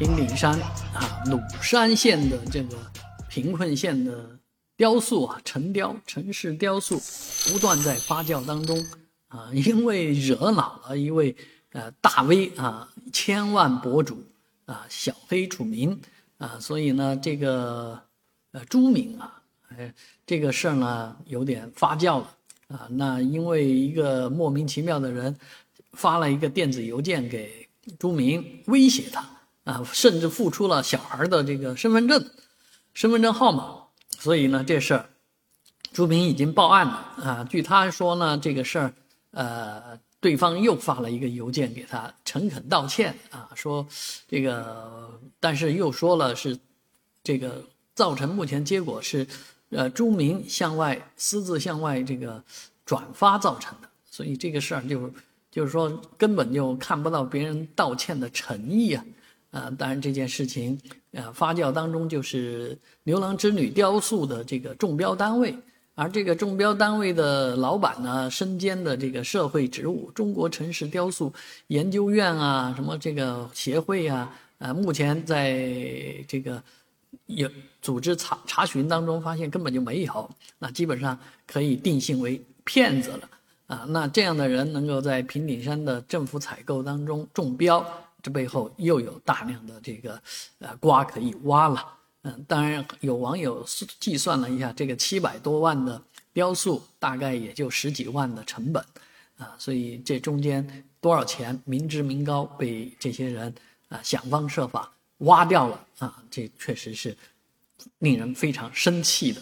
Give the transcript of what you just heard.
平顶山啊，鲁山县的这个贫困县的雕塑啊，城雕城市雕塑不断在发酵当中啊，因为惹恼了一位呃大 V 啊，千万博主啊，小黑楚明啊，所以呢，这个呃朱敏啊，哎，这个事儿呢有点发酵了啊，那因为一个莫名其妙的人发了一个电子邮件给朱明，威胁他。啊，甚至付出了小孩的这个身份证、身份证号码，所以呢，这事儿朱明已经报案了啊。据他说呢，这个事儿，呃，对方又发了一个邮件给他，诚恳道歉啊，说这个，但是又说了是这个造成目前结果是，呃，朱明向外私自向外这个转发造成的，所以这个事儿就就是说根本就看不到别人道歉的诚意啊。啊，当然这件事情，啊发酵当中就是牛郎织女雕塑的这个中标单位，而这个中标单位的老板呢，身兼的这个社会职务，中国城市雕塑研究院啊，什么这个协会啊，啊，目前在这个有组织查查询当中发现根本就没有，那基本上可以定性为骗子了，啊，那这样的人能够在平顶山的政府采购当中中标。这背后又有大量的这个呃瓜可以挖了，嗯，当然有网友计算了一下，这个七百多万的雕塑大概也就十几万的成本，啊，所以这中间多少钱民脂民膏被这些人啊想方设法挖掉了啊，这确实是令人非常生气的。